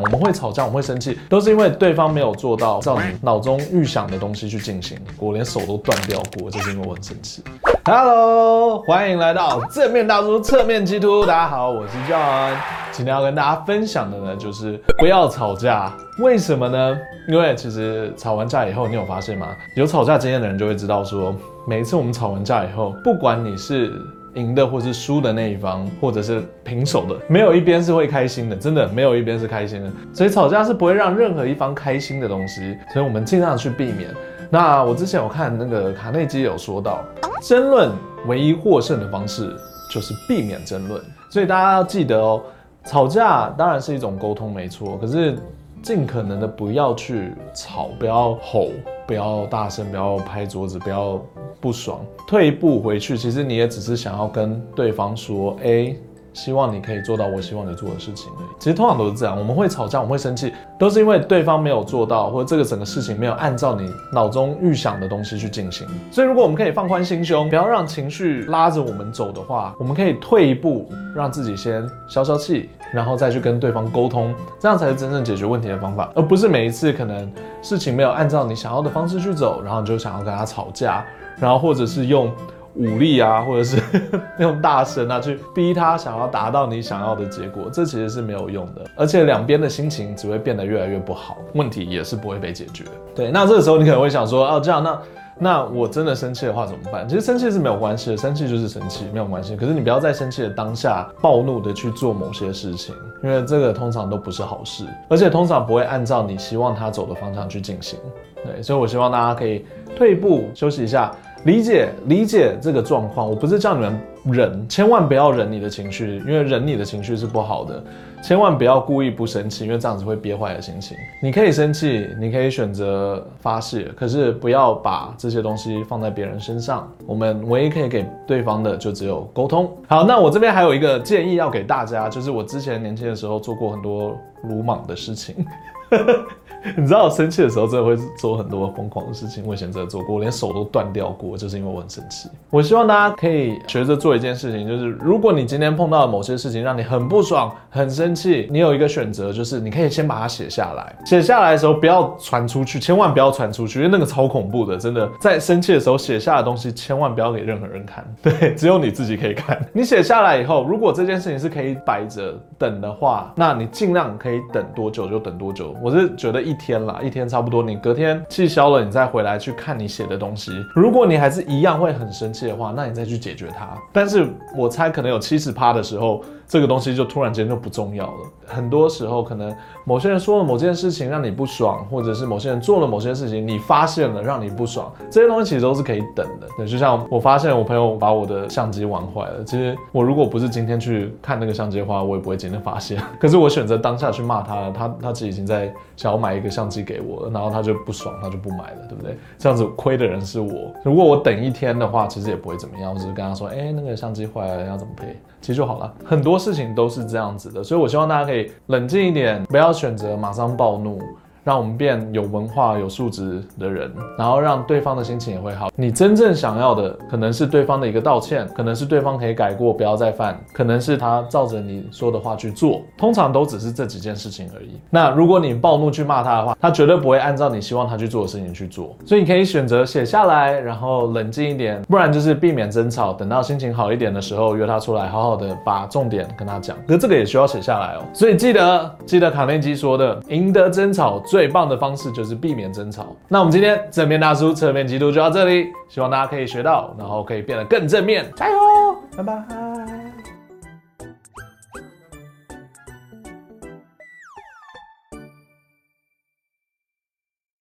我们会吵架，我们会生气，都是因为对方没有做到照你脑中预想的东西去进行。我连手都断掉过，就是因为我很生气。Hello，欢迎来到正面大叔侧面基督。大家好，我是 John。今天要跟大家分享的呢，就是不要吵架。为什么呢？因为其实吵完架以后，你有发现吗？有吵架经验的人就会知道说，说每一次我们吵完架以后，不管你是赢的或是输的那一方，或者是平手的，没有一边是会开心的，真的没有一边是开心的。所以吵架是不会让任何一方开心的东西，所以我们尽量去避免。那我之前有看那个卡内基有说到，争论唯一获胜的方式就是避免争论。所以大家要记得哦，吵架当然是一种沟通，没错，可是尽可能的不要去吵，不要吼，不要大声，不要拍桌子，不要。不爽，退一步回去，其实你也只是想要跟对方说，哎，希望你可以做到我希望你做的事情而已。其实通常都是这样，我们会吵架，我们会生气，都是因为对方没有做到，或者这个整个事情没有按照你脑中预想的东西去进行。所以，如果我们可以放宽心胸，不要让情绪拉着我们走的话，我们可以退一步，让自己先消消气，然后再去跟对方沟通，这样才是真正解决问题的方法，而不是每一次可能事情没有按照你想要的方式去走，然后你就想要跟他吵架。然后或者是用武力啊，或者是 用大声啊，去逼他想要达到你想要的结果，这其实是没有用的，而且两边的心情只会变得越来越不好，问题也是不会被解决。对，那这个时候你可能会想说，哦，这样那那我真的生气的话怎么办？其实生气是没有关系的，生气就是生气，没有关系。可是你不要在生气的当下暴怒的去做某些事情，因为这个通常都不是好事，而且通常不会按照你希望他走的方向去进行。对，所以我希望大家可以退一步休息一下。理解理解这个状况，我不是叫你们忍，千万不要忍你的情绪，因为忍你的情绪是不好的。千万不要故意不生气，因为这样子会憋坏的心情。你可以生气，你可以选择发泄，可是不要把这些东西放在别人身上。我们唯一可以给对方的就只有沟通。好，那我这边还有一个建议要给大家，就是我之前年轻的时候做过很多鲁莽的事情。你知道我生气的时候真的会做很多疯狂的事情，我以前真的做过，我连手都断掉过，就是因为我很生气。我希望大家可以学着做一件事情，就是如果你今天碰到某些事情让你很不爽、很生气，你有一个选择，就是你可以先把它写下来。写下来的时候不要传出去，千万不要传出去，因为那个超恐怖的，真的。在生气的时候写下的东西，千万不要给任何人看，对，只有你自己可以看。你写下来以后，如果这件事情是可以摆着等的话，那你尽量可以等多久就等多久。我是觉得。一天啦，一天差不多。你隔天气消了，你再回来去看你写的东西。如果你还是一样会很生气的话，那你再去解决它。但是我猜可能有七十趴的时候。这个东西就突然间就不重要了。很多时候，可能某些人说了某件事情让你不爽，或者是某些人做了某些事情你发现了让你不爽，这些东西其实都是可以等的。对，就像我发现我朋友把我的相机玩坏了，其实我如果不是今天去看那个相机的话，我也不会今天发现。可是我选择当下去骂他了，他他其实已经在想要买一个相机给我了，然后他就不爽，他就不买了，对不对？这样子亏的人是我。如果我等一天的话，其实也不会怎么样，我只是跟他说，哎，那个相机坏了要怎么赔？其实就好了，很多事情都是这样子的，所以我希望大家可以冷静一点，不要选择马上暴怒。让我们变有文化、有素质的人，然后让对方的心情也会好。你真正想要的，可能是对方的一个道歉，可能是对方可以改过，不要再犯，可能是他照着你说的话去做。通常都只是这几件事情而已。那如果你暴怒去骂他的话，他绝对不会按照你希望他去做的事情去做。所以你可以选择写下来，然后冷静一点，不然就是避免争吵。等到心情好一点的时候，约他出来，好好的把重点跟他讲。可这个也需要写下来哦。所以记得记得卡内基说的，赢得争吵最。最棒的方式就是避免争吵。那我们今天正面大叔侧面基督就到这里，希望大家可以学到，然后可以变得更正面。加油，拜拜。